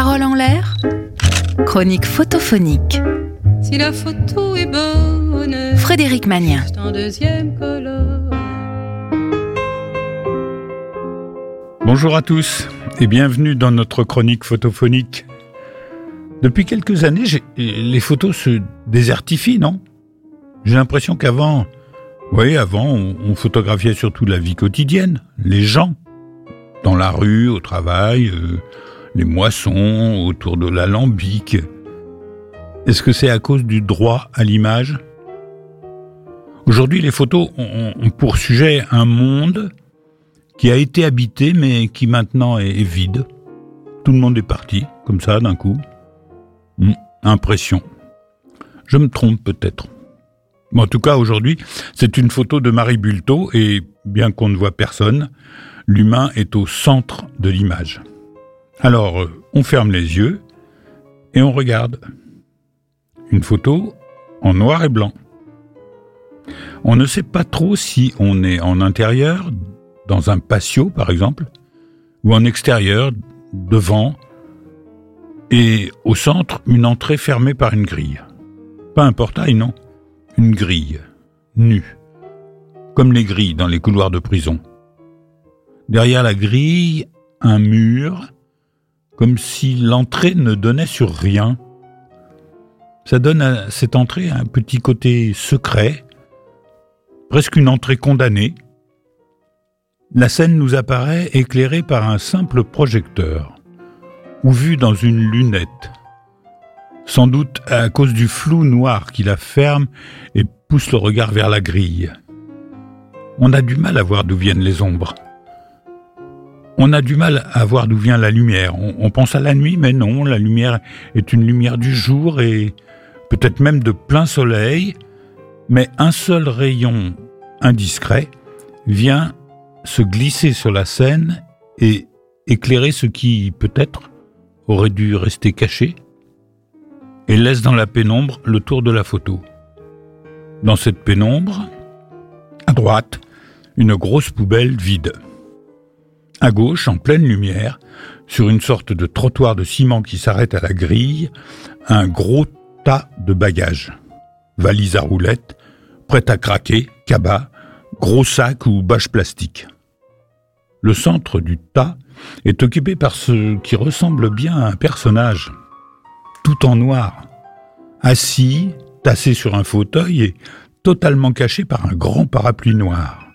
Parole en l'air, chronique photophonique. Si la photo est bonne, Frédéric Magnien. Bonjour à tous et bienvenue dans notre chronique photophonique. Depuis quelques années, les photos se désertifient, non? J'ai l'impression qu'avant, oui, avant, on, on photographiait surtout la vie quotidienne, les gens, dans la rue, au travail, euh, les moissons, autour de l'alambic. Est-ce que c'est à cause du droit à l'image? Aujourd'hui, les photos ont, pour sujet un monde qui a été habité mais qui maintenant est, est vide. Tout le monde est parti, comme ça, d'un coup. Hmm, impression. Je me trompe peut-être. Mais en tout cas, aujourd'hui, c'est une photo de Marie Bulto et, bien qu'on ne voit personne, l'humain est au centre de l'image. Alors, euh, on ferme les yeux et on regarde. Une photo en noir et blanc. On ne sait pas trop si on est en intérieur, dans un patio par exemple, ou en extérieur, devant, et au centre, une entrée fermée par une grille. Pas un portail, non, une grille, nue, comme les grilles dans les couloirs de prison. Derrière la grille, un mur, comme si l'entrée ne donnait sur rien. Ça donne à cette entrée un petit côté secret, presque une entrée condamnée. La scène nous apparaît éclairée par un simple projecteur, ou vue dans une lunette, sans doute à cause du flou noir qui la ferme et pousse le regard vers la grille. On a du mal à voir d'où viennent les ombres. On a du mal à voir d'où vient la lumière. On, pense à la nuit, mais non, la lumière est une lumière du jour et peut-être même de plein soleil, mais un seul rayon indiscret vient se glisser sur la scène et éclairer ce qui, peut-être, aurait dû rester caché, et laisse dans la pénombre le tour de la photo. Dans cette pénombre, à droite, une grosse poubelle vide. À gauche, en pleine lumière, sur une sorte de trottoir de ciment qui s'arrête à la grille, un gros tas de bagages. Valise à roulettes, prête à craquer, cabas, gros sacs ou bâches plastiques. Le centre du tas est occupé par ce qui ressemble bien à un personnage, tout en noir, assis, tassé sur un fauteuil et totalement caché par un grand parapluie noir.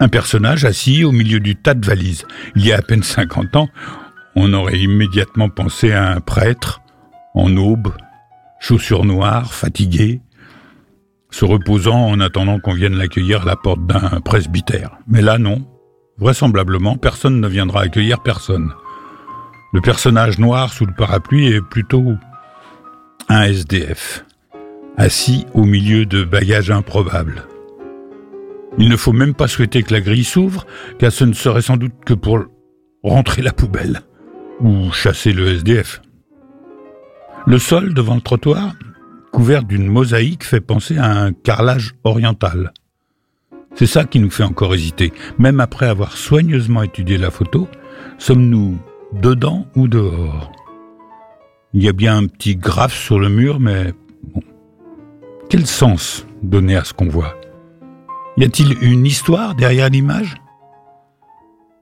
Un personnage assis au milieu du tas de valises. Il y a à peine 50 ans, on aurait immédiatement pensé à un prêtre, en aube, chaussures noires, fatigué, se reposant en attendant qu'on vienne l'accueillir à la porte d'un presbytère. Mais là, non. Vraisemblablement, personne ne viendra accueillir personne. Le personnage noir sous le parapluie est plutôt un SDF, assis au milieu de bagages improbables. Il ne faut même pas souhaiter que la grille s'ouvre, car ce ne serait sans doute que pour rentrer la poubelle ou chasser le SDF. Le sol devant le trottoir couvert d'une mosaïque fait penser à un carrelage oriental. C'est ça qui nous fait encore hésiter. Même après avoir soigneusement étudié la photo, sommes-nous dedans ou dehors? Il y a bien un petit graphe sur le mur, mais. Quel sens donner à ce qu'on voit? Y a-t-il une histoire derrière l'image?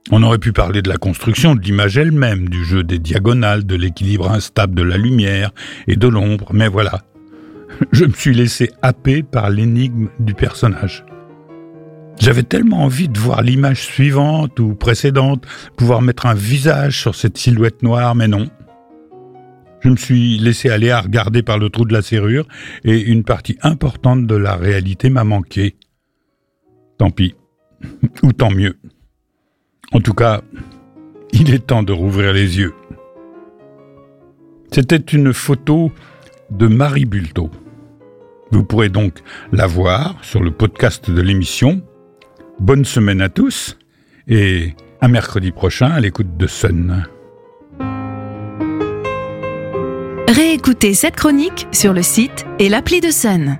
On aurait pu parler de la construction de l'image elle-même, du jeu des diagonales, de l'équilibre instable de la lumière et de l'ombre, mais voilà, je me suis laissé happer par l'énigme du personnage. J'avais tellement envie de voir l'image suivante ou précédente, pouvoir mettre un visage sur cette silhouette noire, mais non. Je me suis laissé aller à regarder par le trou de la serrure et une partie importante de la réalité m'a manqué. Tant pis. Ou tant mieux. En tout cas, il est temps de rouvrir les yeux. C'était une photo de Marie Bulto. Vous pourrez donc la voir sur le podcast de l'émission. Bonne semaine à tous et à mercredi prochain à l'écoute de Sun. Réécoutez cette chronique sur le site et l'appli de Sun.